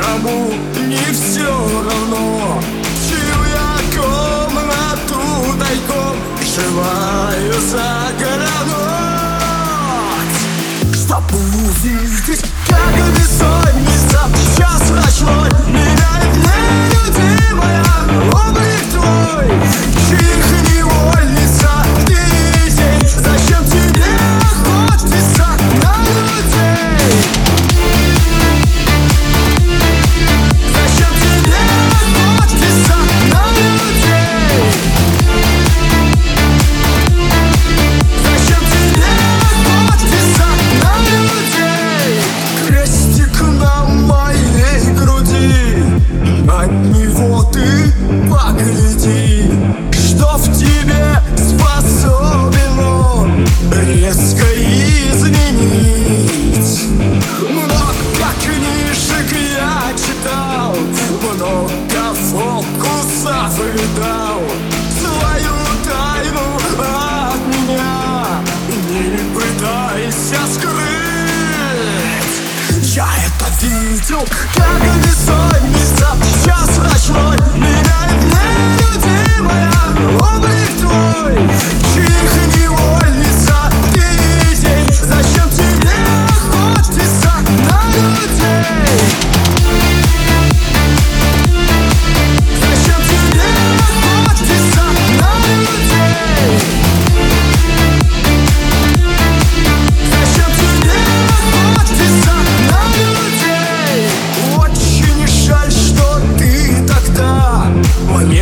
Кому не все равно. Чью я комнату тайком Живаю за городок. Чтоб увидеть Физюк, как и бессонница Час ночной меняет нелюдимая Облик твой.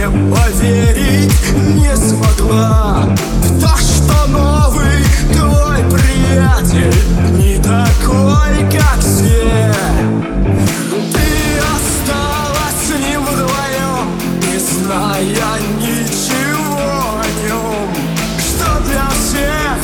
им поверить не смогла. В то, что новый твой приятель Не такой, как все. Ты осталась с ним вдвоем Не зная ничего о нем. Что для всех